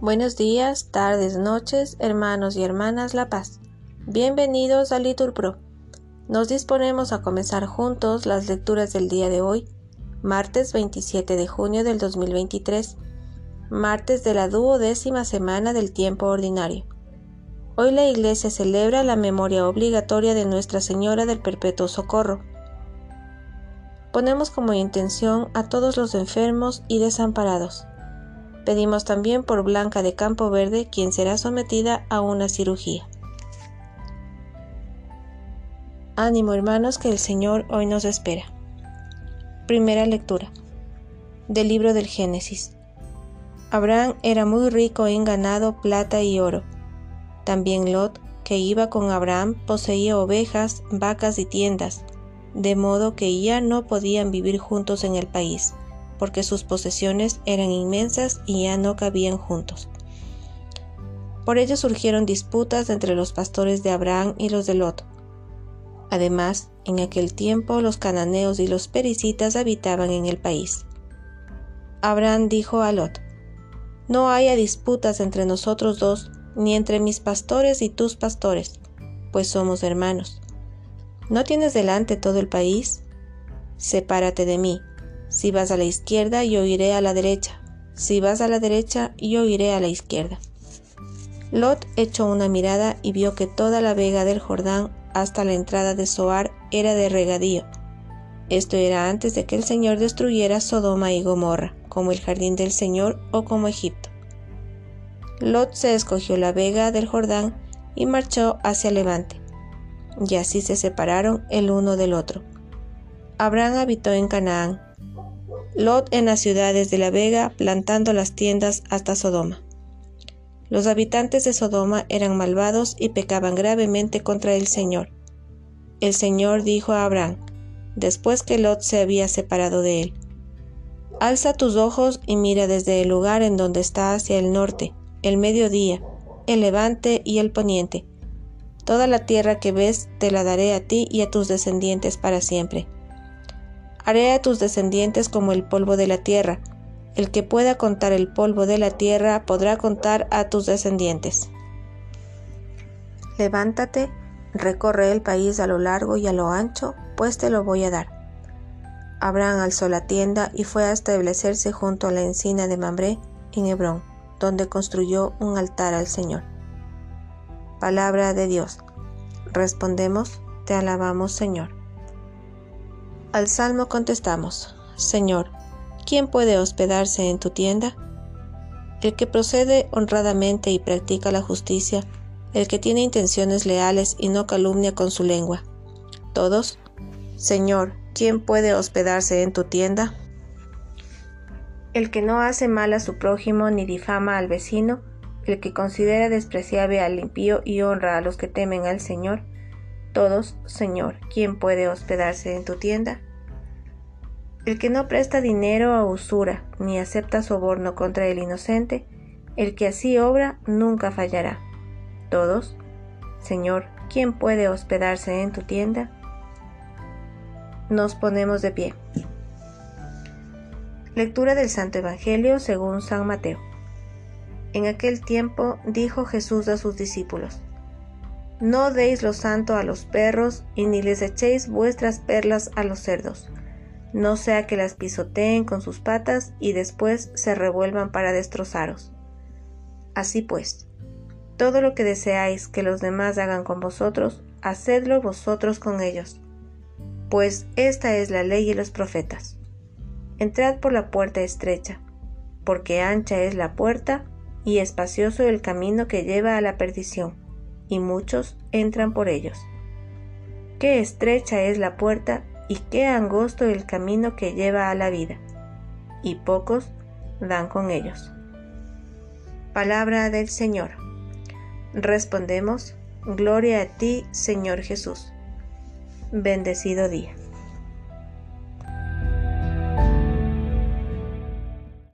Buenos días, tardes, noches, hermanos y hermanas La Paz. Bienvenidos a Liturpro. Nos disponemos a comenzar juntos las lecturas del día de hoy, martes 27 de junio del 2023, martes de la duodécima semana del tiempo ordinario. Hoy la Iglesia celebra la memoria obligatoria de Nuestra Señora del Perpetuo Socorro. Ponemos como intención a todos los enfermos y desamparados. Pedimos también por Blanca de Campo Verde, quien será sometida a una cirugía. Ánimo hermanos que el Señor hoy nos espera. Primera lectura del libro del Génesis. Abraham era muy rico en ganado, plata y oro. También Lot, que iba con Abraham, poseía ovejas, vacas y tiendas, de modo que ya no podían vivir juntos en el país, porque sus posesiones eran inmensas y ya no cabían juntos. Por ello surgieron disputas entre los pastores de Abraham y los de Lot Además, en aquel tiempo los cananeos y los pericitas habitaban en el país. Abraham dijo a Lot, No haya disputas entre nosotros dos, ni entre mis pastores y tus pastores, pues somos hermanos. ¿No tienes delante todo el país? Sepárate de mí. Si vas a la izquierda, yo iré a la derecha. Si vas a la derecha, yo iré a la izquierda. Lot echó una mirada y vio que toda la vega del Jordán hasta la entrada de Zoar era de regadío. Esto era antes de que el Señor destruyera Sodoma y Gomorra, como el jardín del Señor o como Egipto. Lot se escogió la vega del Jordán y marchó hacia Levante, y así se separaron el uno del otro. Abraham habitó en Canaán, Lot en las ciudades de la vega, plantando las tiendas hasta Sodoma. Los habitantes de Sodoma eran malvados y pecaban gravemente contra el Señor. El Señor dijo a Abraham, después que Lot se había separado de él, Alza tus ojos y mira desde el lugar en donde está hacia el norte, el mediodía, el levante y el poniente. Toda la tierra que ves te la daré a ti y a tus descendientes para siempre. Haré a tus descendientes como el polvo de la tierra, el que pueda contar el polvo de la tierra podrá contar a tus descendientes. Levántate, recorre el país a lo largo y a lo ancho, pues te lo voy a dar. Abraham alzó la tienda y fue a establecerse junto a la encina de Mambré, en Hebrón, donde construyó un altar al Señor. Palabra de Dios. Respondemos, te alabamos Señor. Al Salmo contestamos, Señor, ¿quién puede hospedarse en tu tienda? El que procede honradamente y practica la justicia, el que tiene intenciones leales y no calumnia con su lengua. Todos, Señor, ¿quién puede hospedarse en tu tienda? El que no hace mal a su prójimo ni difama al vecino, el que considera despreciable al impío y honra a los que temen al Señor. Todos, Señor, ¿quién puede hospedarse en tu tienda? El que no presta dinero a usura, ni acepta soborno contra el inocente, el que así obra nunca fallará. Todos, Señor, ¿quién puede hospedarse en tu tienda? Nos ponemos de pie. Lectura del Santo Evangelio según San Mateo. En aquel tiempo dijo Jesús a sus discípulos, No deis lo santo a los perros y ni les echéis vuestras perlas a los cerdos no sea que las pisoteen con sus patas y después se revuelvan para destrozaros. Así pues, todo lo que deseáis que los demás hagan con vosotros, hacedlo vosotros con ellos, pues esta es la ley y los profetas. Entrad por la puerta estrecha, porque ancha es la puerta y espacioso el camino que lleva a la perdición, y muchos entran por ellos. Qué estrecha es la puerta y qué angosto el camino que lleva a la vida, y pocos dan con ellos. Palabra del Señor. Respondemos, Gloria a ti, Señor Jesús. Bendecido día.